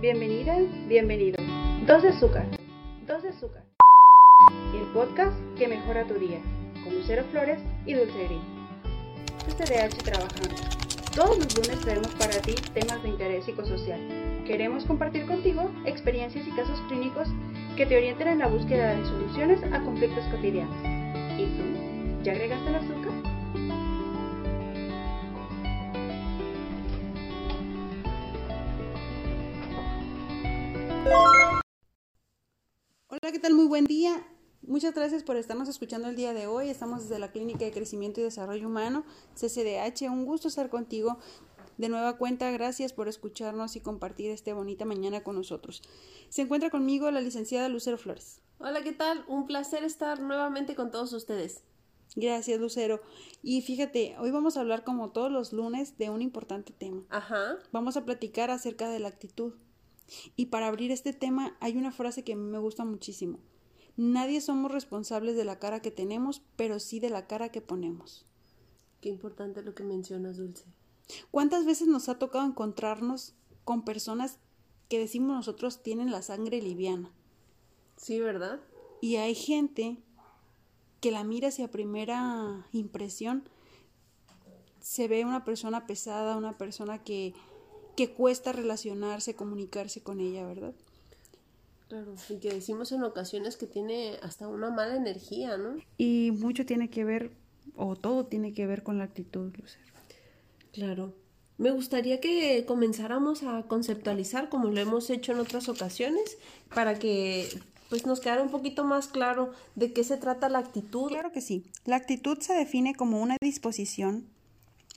Bienvenida, bienvenido. Dos de azúcar. Dos de azúcar. El podcast que mejora tu día. Con Lucero Flores y Dulce Gris. TDH trabajando. Todos los lunes traemos para ti temas de interés psicosocial. Queremos compartir contigo experiencias y casos clínicos que te orienten en la búsqueda de soluciones a conflictos cotidianos. ¿Y tú? ¿Ya agregaste el azúcar? Hola, ¿qué tal? Muy buen día. Muchas gracias por estarnos escuchando el día de hoy. Estamos desde la Clínica de Crecimiento y Desarrollo Humano, CCDH. Un gusto estar contigo de nueva cuenta. Gracias por escucharnos y compartir esta bonita mañana con nosotros. Se encuentra conmigo la licenciada Lucero Flores. Hola, ¿qué tal? Un placer estar nuevamente con todos ustedes. Gracias, Lucero. Y fíjate, hoy vamos a hablar como todos los lunes de un importante tema. Ajá. Vamos a platicar acerca de la actitud. Y para abrir este tema hay una frase que me gusta muchísimo. Nadie somos responsables de la cara que tenemos, pero sí de la cara que ponemos. Qué importante lo que mencionas, Dulce. ¿Cuántas veces nos ha tocado encontrarnos con personas que decimos nosotros tienen la sangre liviana? Sí, ¿verdad? Y hay gente que la mira hacia primera impresión, se ve una persona pesada, una persona que que cuesta relacionarse, comunicarse con ella, ¿verdad? Claro, y que decimos en ocasiones que tiene hasta una mala energía, ¿no? Y mucho tiene que ver, o todo tiene que ver con la actitud, Lucero. Claro. Me gustaría que comenzáramos a conceptualizar, como lo hemos hecho en otras ocasiones, para que pues nos quedara un poquito más claro de qué se trata la actitud. Claro que sí. La actitud se define como una disposición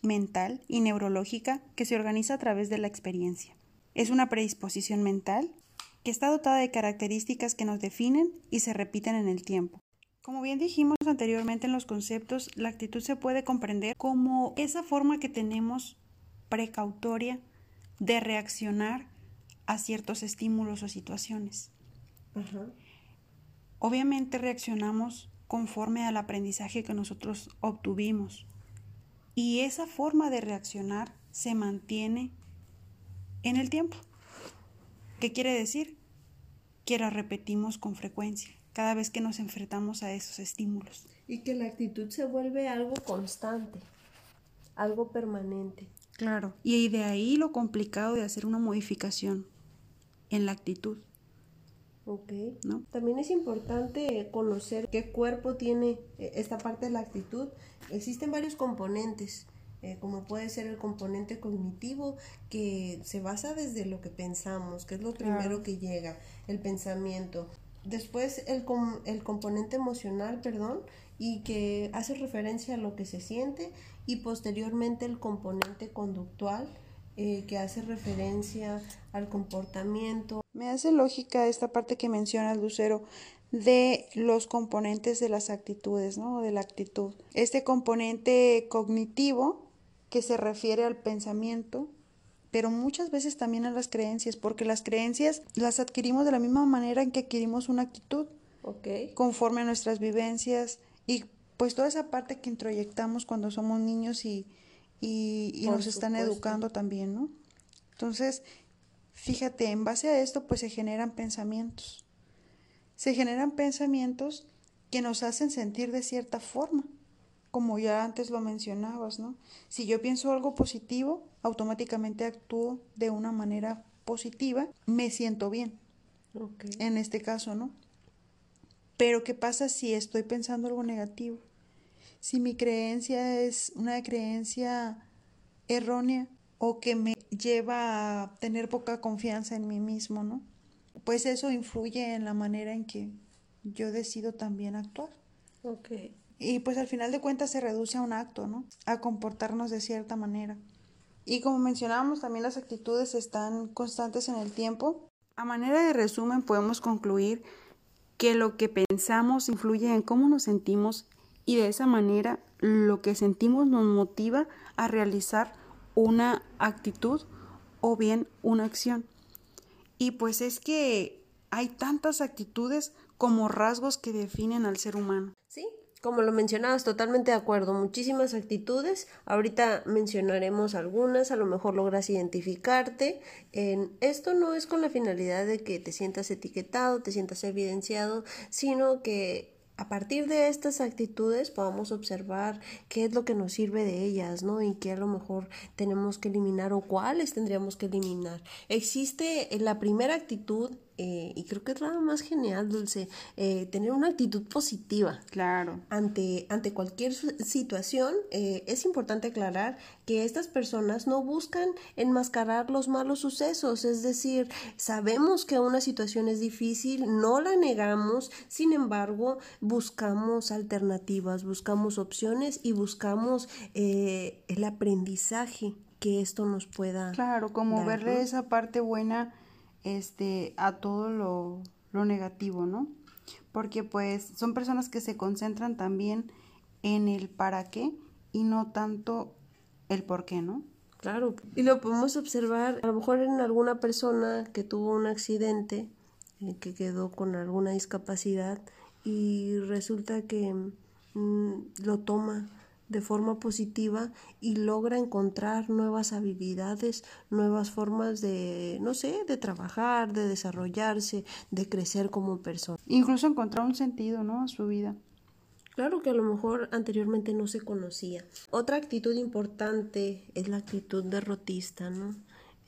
mental y neurológica que se organiza a través de la experiencia. Es una predisposición mental que está dotada de características que nos definen y se repiten en el tiempo. Como bien dijimos anteriormente en los conceptos, la actitud se puede comprender como esa forma que tenemos precautoria de reaccionar a ciertos estímulos o situaciones. Obviamente reaccionamos conforme al aprendizaje que nosotros obtuvimos y esa forma de reaccionar se mantiene en el tiempo. ¿Qué quiere decir? Que la repetimos con frecuencia, cada vez que nos enfrentamos a esos estímulos. Y que la actitud se vuelve algo constante, algo permanente. Claro, y de ahí lo complicado de hacer una modificación en la actitud. Ok. ¿No? También es importante conocer qué cuerpo tiene eh, esta parte de la actitud. Existen varios componentes, eh, como puede ser el componente cognitivo, que se basa desde lo que pensamos, que es lo primero que llega, el pensamiento. Después el, el componente emocional, perdón, y que hace referencia a lo que se siente, y posteriormente el componente conductual, eh, que hace referencia al comportamiento. Me hace lógica esta parte que menciona Lucero de los componentes de las actitudes, ¿no? De la actitud. Este componente cognitivo que se refiere al pensamiento, pero muchas veces también a las creencias, porque las creencias las adquirimos de la misma manera en que adquirimos una actitud, okay. conforme a nuestras vivencias y pues toda esa parte que introyectamos cuando somos niños y, y, nos están educando también, ¿no? Entonces, fíjate, en base a esto, pues se generan pensamientos. Se generan pensamientos que nos hacen sentir de cierta forma, como ya antes lo mencionabas, ¿no? Si yo pienso algo positivo, automáticamente actúo de una manera positiva, me siento bien. En este caso, ¿no? Pero ¿qué pasa si estoy pensando algo negativo? Si mi creencia es una creencia errónea o que me lleva a tener poca confianza en mí mismo, ¿no? Pues eso influye en la manera en que yo decido también actuar. Ok. Y pues al final de cuentas se reduce a un acto, ¿no? A comportarnos de cierta manera. Y como mencionábamos, también las actitudes están constantes en el tiempo. A manera de resumen, podemos concluir que lo que pensamos influye en cómo nos sentimos y de esa manera lo que sentimos nos motiva a realizar una actitud o bien una acción. Y pues es que hay tantas actitudes como rasgos que definen al ser humano. Sí, Como lo mencionabas, totalmente de acuerdo. Muchísimas actitudes. Ahorita mencionaremos algunas. A lo mejor logras identificarte. En esto no es con la finalidad de que te sientas etiquetado, te sientas evidenciado, sino que a partir de estas actitudes podamos observar qué es lo que nos sirve de ellas, ¿no? Y qué a lo mejor tenemos que eliminar o cuáles tendríamos que eliminar. Existe la primera actitud eh, y creo que es la más genial, Dulce, eh, tener una actitud positiva. Claro. Ante, ante cualquier situación, eh, es importante aclarar que estas personas no buscan enmascarar los malos sucesos, es decir, sabemos que una situación es difícil, no la negamos, sin embargo, buscamos alternativas, buscamos opciones y buscamos el aprendizaje que esto nos pueda. Claro, como verle esa parte buena este, a todo lo, lo negativo, ¿no? Porque pues son personas que se concentran también en el para qué y no tanto el por qué, ¿no? Claro, y lo podemos observar a lo mejor en alguna persona que tuvo un accidente, eh, que quedó con alguna discapacidad y resulta que mm, lo toma de forma positiva y logra encontrar nuevas habilidades, nuevas formas de, no sé, de trabajar, de desarrollarse, de crecer como persona. Incluso encontrar un sentido, ¿no? A su vida. Claro que a lo mejor anteriormente no se conocía. Otra actitud importante es la actitud derrotista, ¿no?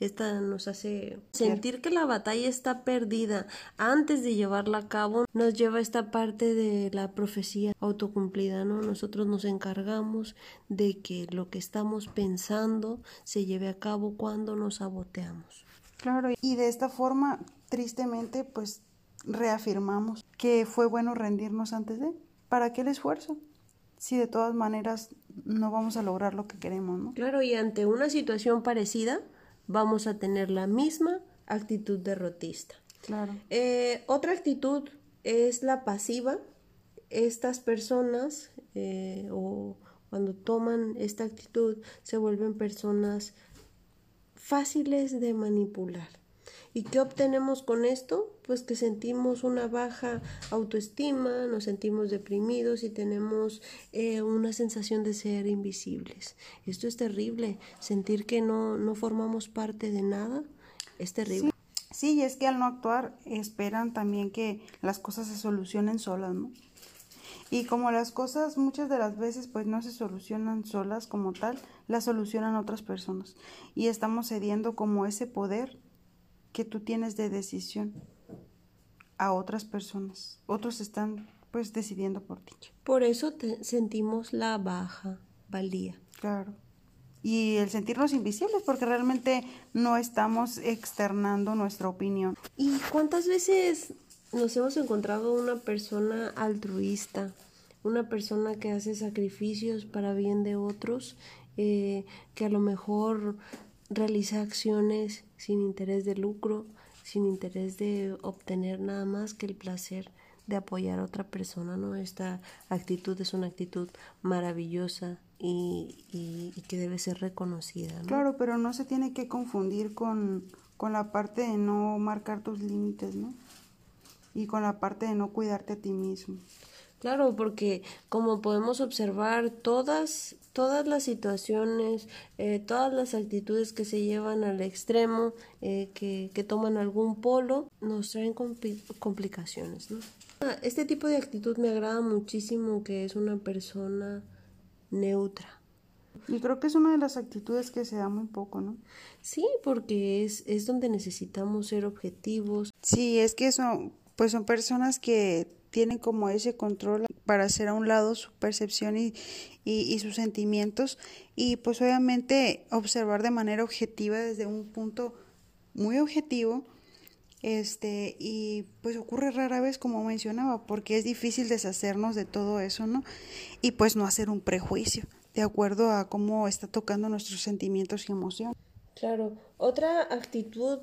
Esta nos hace sentir que la batalla está perdida antes de llevarla a cabo. Nos lleva a esta parte de la profecía autocumplida, ¿no? Nosotros nos encargamos de que lo que estamos pensando se lleve a cabo cuando nos saboteamos. Claro, y de esta forma, tristemente, pues reafirmamos que fue bueno rendirnos antes de. ¿Para qué el esfuerzo? Si de todas maneras no vamos a lograr lo que queremos, ¿no? Claro, y ante una situación parecida, vamos a tener la misma actitud derrotista. Claro. Eh, otra actitud es la pasiva. Estas personas eh, o cuando toman esta actitud se vuelven personas fáciles de manipular. ¿Y qué obtenemos con esto? Pues que sentimos una baja autoestima, nos sentimos deprimidos y tenemos eh, una sensación de ser invisibles. Esto es terrible, sentir que no, no formamos parte de nada es terrible. Sí. y es que al no actuar esperan también que las cosas se solucionen solas, ¿no? Y como las cosas muchas de las veces pues no se solucionan solas como tal, las solucionan otras personas. Y estamos cediendo como ese poder que tú tienes de decisión a otras personas. Otros están pues decidiendo por ti. Por eso sentimos la baja valía. Claro. Y el sentirnos invisibles porque realmente no estamos externando nuestra opinión. ¿Y cuántas veces nos hemos encontrado una persona altruista, una persona que hace sacrificios para bien de otros, eh, que a lo mejor realiza acciones sin interés de lucro, sin interés de obtener nada más que el placer de apoyar a otra persona, ¿no? Esta actitud es una actitud maravillosa y, y, que debe ser reconocida, ¿no? Claro, pero no se tiene que confundir con, con la parte de no marcar tus límites, ¿no? Y con la parte de no cuidarte a ti mismo. Claro, porque como podemos observar, todas, todas las situaciones, eh, todas las actitudes que se llevan al extremo, eh, que, que, toman algún polo, nos traen complicaciones. ¿no? Ah, este tipo de actitud me agrada muchísimo, que es una persona neutra. Y creo que es una de las actitudes que se da muy poco, ¿no? Sí, porque es, es donde necesitamos ser objetivos. Sí, es que son, pues son personas que tienen como ese control para hacer a un lado su percepción y, y, sus sentimientos y pues obviamente observar de manera objetiva desde un punto muy objetivo este y pues ocurre rara vez como mencionaba porque es difícil deshacernos de todo eso no y pues no hacer un prejuicio de acuerdo a cómo está tocando nuestros sentimientos y emociones. Claro. Otra actitud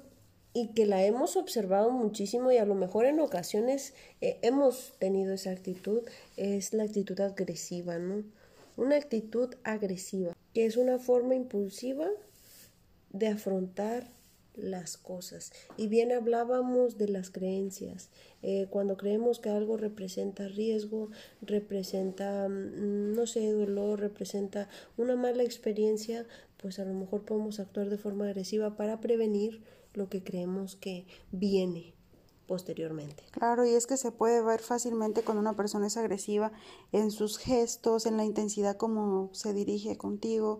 y que la hemos observado muchísimo y a lo mejor en ocasiones eh, hemos tenido esa actitud, es la actitud agresiva, ¿no? Una actitud agresiva, que es una forma impulsiva de afrontar las cosas. Y bien hablábamos de las creencias. Eh, cuando creemos que algo representa riesgo, representa, mm, no sé, dolor, representa una mala experiencia, pues a lo mejor podemos actuar de forma agresiva para prevenir lo que creemos que viene posteriormente. Claro, y es que se puede ver fácilmente cuando una persona es agresiva en sus gestos, en la intensidad como se dirige contigo,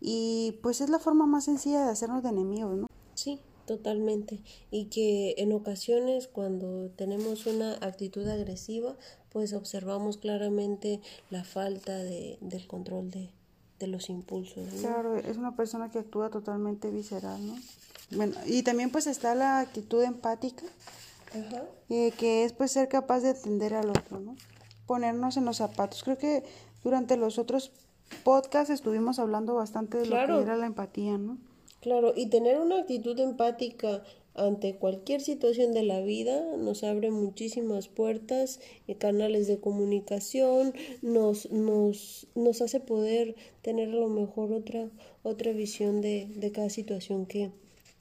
y pues es la forma más sencilla de hacernos de enemigos, ¿no? Sí, totalmente. Y que en ocasiones cuando tenemos una actitud agresiva, pues observamos claramente la falta de, del control de, de los impulsos. Claro, es una persona que actúa totalmente visceral, ¿no? Bueno, y también pues está la actitud empática, eh, que es pues ser capaz de atender al otro, ¿no? Ponernos en los zapatos. Creo que durante los otros podcasts estuvimos hablando bastante de lo que era la empatía, ¿no? Claro, y tener una actitud empática ante cualquier situación de la vida nos abre muchísimas puertas, y canales de comunicación, nos, nos, nos hace poder tener a lo mejor otra, otra visión de, de cada situación que,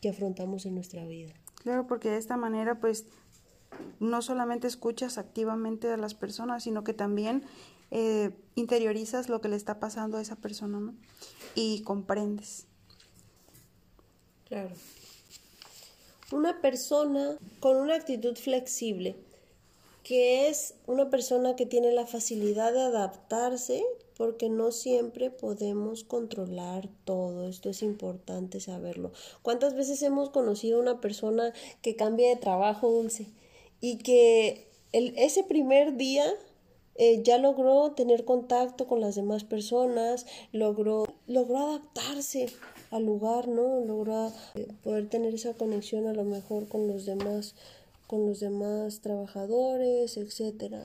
que afrontamos en nuestra vida. Claro, porque de esta manera pues no solamente escuchas activamente a las personas, sino que también eh, interiorizas lo que le está pasando a esa persona, ¿no? Y comprendes. Claro. Una persona con una actitud flexible, que es una persona que tiene la facilidad de adaptarse porque no siempre podemos controlar todo. Esto es importante saberlo. ¿Cuántas veces hemos conocido a una persona que cambia de trabajo dulce y que el, ese primer día eh, ya logró tener contacto con las demás personas, logró, logró adaptarse al lugar, ¿no? Logró eh, poder tener esa conexión a lo mejor con los demás, con los demás trabajadores, etcétera.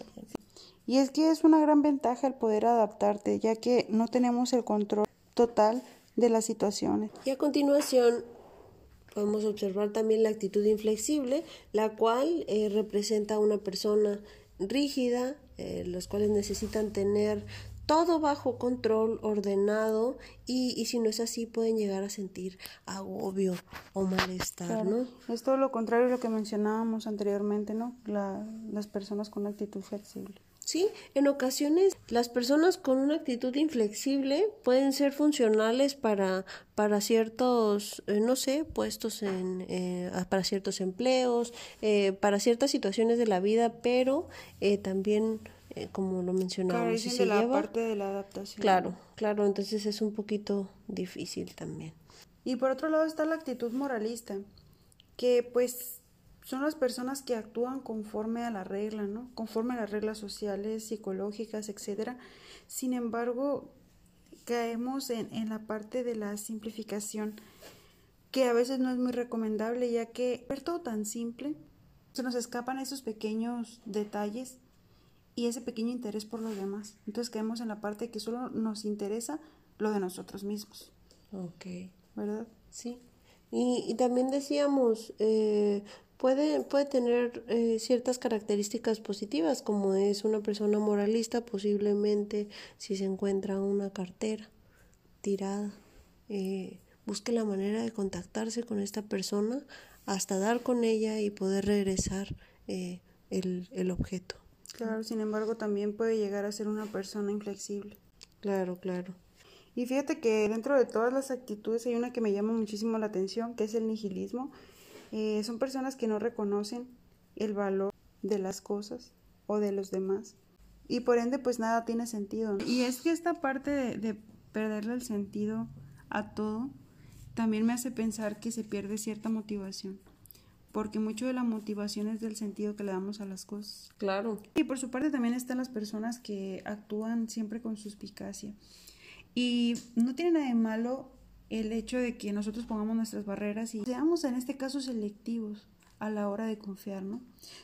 Y es que es una gran ventaja el poder adaptarte, ya que no tenemos el control total de las situaciones. Y a continuación podemos observar también la actitud inflexible, la cual eh, representa a una persona rígida, eh, los cuales necesitan tener todo bajo control, ordenado, y, y, si no es así pueden llegar a sentir agobio o malestar, ¿no? Es todo lo contrario a lo que mencionábamos anteriormente, ¿no? La, las personas con actitud flexible. Sí, en ocasiones las personas con una actitud inflexible pueden ser funcionales para, para ciertos, eh, no sé, puestos en, eh, para ciertos empleos, eh, para ciertas situaciones de la vida, pero también, como lo mencionábamos, si se la parte de la adaptación. Claro, claro, entonces es un poquito difícil también. Y por otro lado está la actitud moralista, que pues son las personas que actúan conforme a la regla, ¿no? Conforme a las reglas sociales, psicológicas, etcétera. Sin embargo, caemos en, en la parte de la simplificación, que a veces no es muy recomendable, ya que ver todo tan simple, se nos escapan esos pequeños detalles y ese pequeño interés por los demás. Entonces caemos en la parte que solo nos interesa lo de nosotros mismos. Ok. ¿Verdad? Sí. Y, y también decíamos, eh, puede, puede tener eh, ciertas características positivas, como es una persona moralista, posiblemente si se encuentra una cartera tirada, eh, busque la manera de contactarse con esta persona hasta dar con ella y poder regresar eh, el, el objeto. Claro, sin embargo, también puede llegar a ser una persona inflexible. Claro, claro. Y fíjate que dentro de todas las actitudes hay una que me llama muchísimo la atención, que es el nihilismo. Eh, son personas que no reconocen el valor de las cosas o de los demás y por ende pues nada tiene sentido. Y es que esta parte de, de perderle el sentido a todo también me hace pensar que se pierde cierta motivación porque mucho de la motivación es del sentido que le damos a las cosas. Claro. Y por su parte también están las personas que actúan siempre con suspicacia. Y no tiene nada de malo el hecho de que nosotros pongamos nuestras barreras y seamos en este caso selectivos a la hora de confiar, ¿no?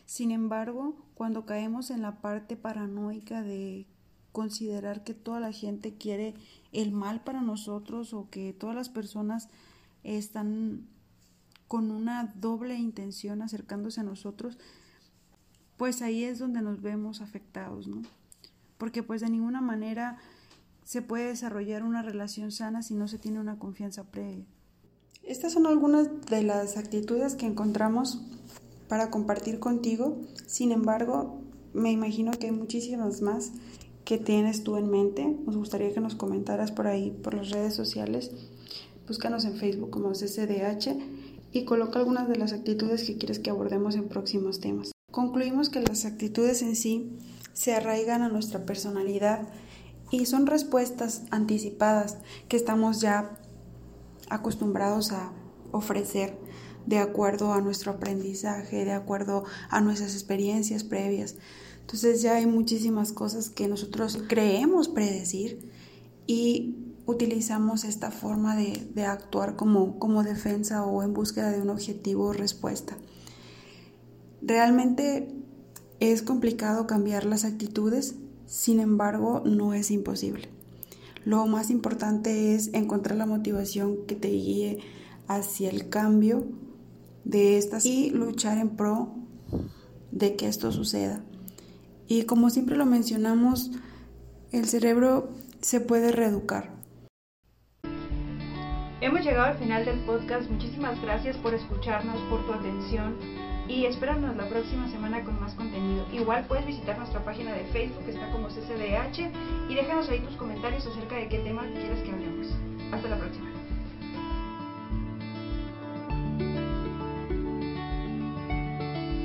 Sin embargo, cuando caemos en la parte paranoica de considerar que toda la gente quiere el mal para nosotros o que todas las personas están con una doble intención acercándose a nosotros, pues ahí es donde nos vemos afectados, ¿no? Porque pues de ninguna manera se puede desarrollar una relación sana si no se tiene una confianza previa. Estas son algunas de las actitudes que encontramos para compartir contigo. Sin embargo, me imagino que hay muchísimas más que tienes tú en mente. Nos gustaría que nos comentaras por ahí, por las redes sociales. Búscanos en Facebook como CCDH y coloca algunas de las actitudes que quieres que abordemos en próximos temas. Concluimos que las actitudes en sí se arraigan a nuestra personalidad y son respuestas anticipadas que estamos ya acostumbrados a ofrecer de acuerdo a nuestro aprendizaje, de acuerdo a nuestras experiencias previas. Entonces ya hay muchísimas cosas que nosotros creemos predecir y utilizamos esta forma de, actuar como, como defensa o en búsqueda de un objetivo o respuesta. Realmente es complicado cambiar las actitudes, sin embargo no es imposible. Lo más importante es encontrar la motivación que te guíe hacia el cambio de estas y luchar en pro de que esto suceda. Y como siempre lo mencionamos, el cerebro se puede reeducar. Hemos llegado al final del podcast. Muchísimas gracias por escucharnos, por tu atención y espéranos la próxima semana con más contenido. Igual puedes visitar nuestra página de Facebook, que está como CCDH, y déjanos ahí tus comentarios acerca de qué tema quieres que hablemos. Hasta la próxima.